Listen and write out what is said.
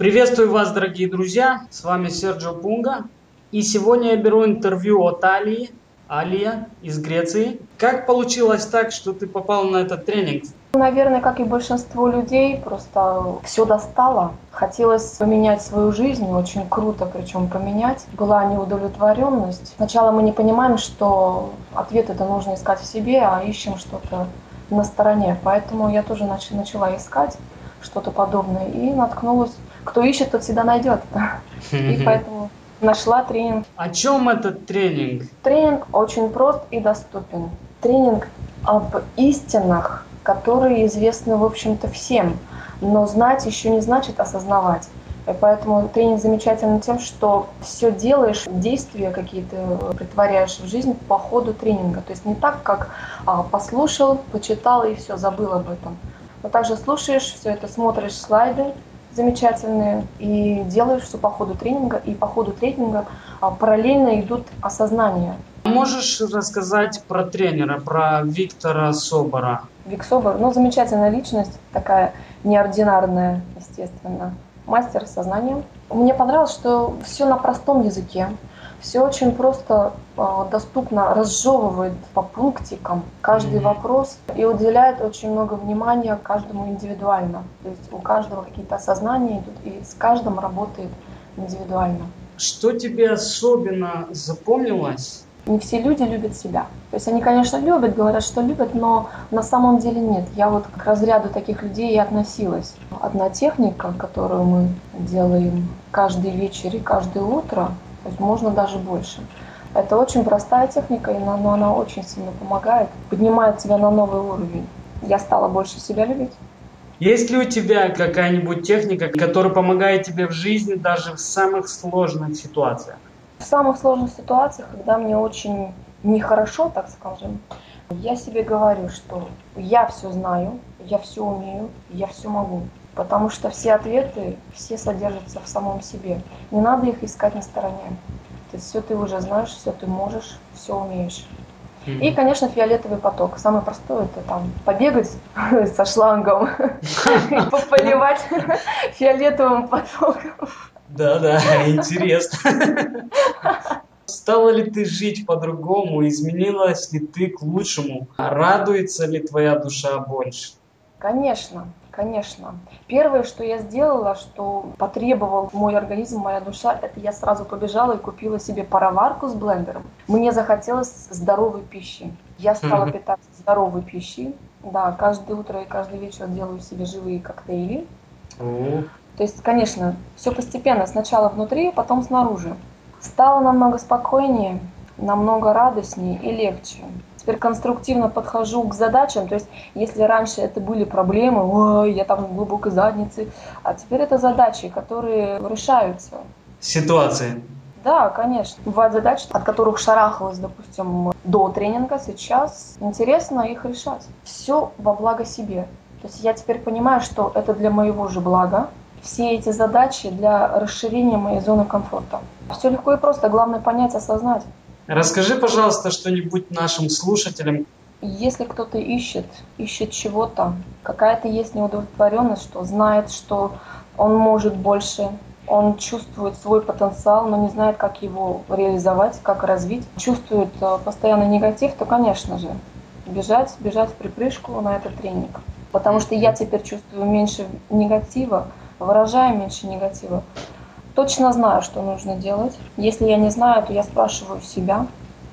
Приветствую вас, дорогие друзья! С вами Серджо Пунга. И сегодня я беру интервью от Алии, Алия из Греции. Как получилось так, что ты попал на этот тренинг? Наверное, как и большинство людей, просто все достало. Хотелось поменять свою жизнь, очень круто причем поменять. Была неудовлетворенность. Сначала мы не понимаем, что ответ это нужно искать в себе, а ищем что-то на стороне. Поэтому я тоже начала искать что-то подобное и наткнулась. Кто ищет, тот всегда найдет. И поэтому нашла тренинг. О чем этот тренинг? Тренинг очень прост и доступен. Тренинг об истинах, которые известны, в общем-то, всем. Но знать еще не значит осознавать. И поэтому тренинг замечательный тем, что все делаешь, действия какие-то притворяешь в жизнь по ходу тренинга. То есть не так, как а, послушал, почитал и все, забыл об этом. Но также слушаешь, все это смотришь слайды, замечательные и делаешь все по ходу тренинга. И по ходу тренинга а, параллельно идут осознания. Можешь рассказать про тренера, про Виктора Собора? Вик Собор, ну, замечательная личность, такая неординарная, естественно. Мастер сознания. Мне понравилось, что все на простом языке, все очень просто а, доступно, разжевывает по пунктикам каждый mm-hmm. вопрос и уделяет очень много внимания каждому индивидуально. То есть у каждого какие-то осознания идут, и с каждым работает индивидуально. Что тебе особенно запомнилось? Не все люди любят себя. То есть они, конечно, любят, говорят, что любят, но на самом деле нет. Я вот к разряду таких людей и относилась. Одна техника, которую мы делаем каждый вечер и каждое утро, то есть можно даже больше. Это очень простая техника, но она очень сильно помогает, поднимает тебя на новый уровень. Я стала больше себя любить. Есть ли у тебя какая-нибудь техника, которая помогает тебе в жизни даже в самых сложных ситуациях? В самых сложных ситуациях, когда мне очень нехорошо, так скажем, я себе говорю, что я все знаю, я все умею, я все могу. Потому что все ответы, все содержатся в самом себе. Не надо их искать на стороне. То есть все ты уже знаешь, все ты можешь, все умеешь. И, конечно, фиолетовый поток. Самый простой это там побегать со шлангом и поливать фиолетовым потоком. Да-да, интересно. Стала ли ты жить по-другому? Изменилась ли ты к лучшему? Радуется ли твоя душа больше? Конечно. Конечно. Первое, что я сделала, что потребовал мой организм, моя душа, это я сразу побежала и купила себе пароварку с блендером. Мне захотелось здоровой пищи. Я стала питаться здоровой пищей. Да, каждое утро и каждый вечер делаю себе живые коктейли. То есть, конечно, все постепенно. Сначала внутри, потом снаружи. Стало намного спокойнее, намного радостнее и легче теперь конструктивно подхожу к задачам. То есть, если раньше это были проблемы, ой, я там в глубокой заднице, а теперь это задачи, которые решаются. Ситуации. Да, конечно. Бывают задачи, от которых шарахалась, допустим, до тренинга, сейчас интересно их решать. Все во благо себе. То есть я теперь понимаю, что это для моего же блага. Все эти задачи для расширения моей зоны комфорта. Все легко и просто, главное понять, осознать. Расскажи, пожалуйста, что-нибудь нашим слушателям. Если кто-то ищет, ищет чего-то, какая-то есть неудовлетворенность, что знает, что он может больше, он чувствует свой потенциал, но не знает, как его реализовать, как развить, чувствует э, постоянный негатив, то, конечно же, бежать, бежать в припрыжку на этот тренинг. Потому что я теперь чувствую меньше негатива, выражаю меньше негатива точно знаю, что нужно делать. Если я не знаю, то я спрашиваю себя,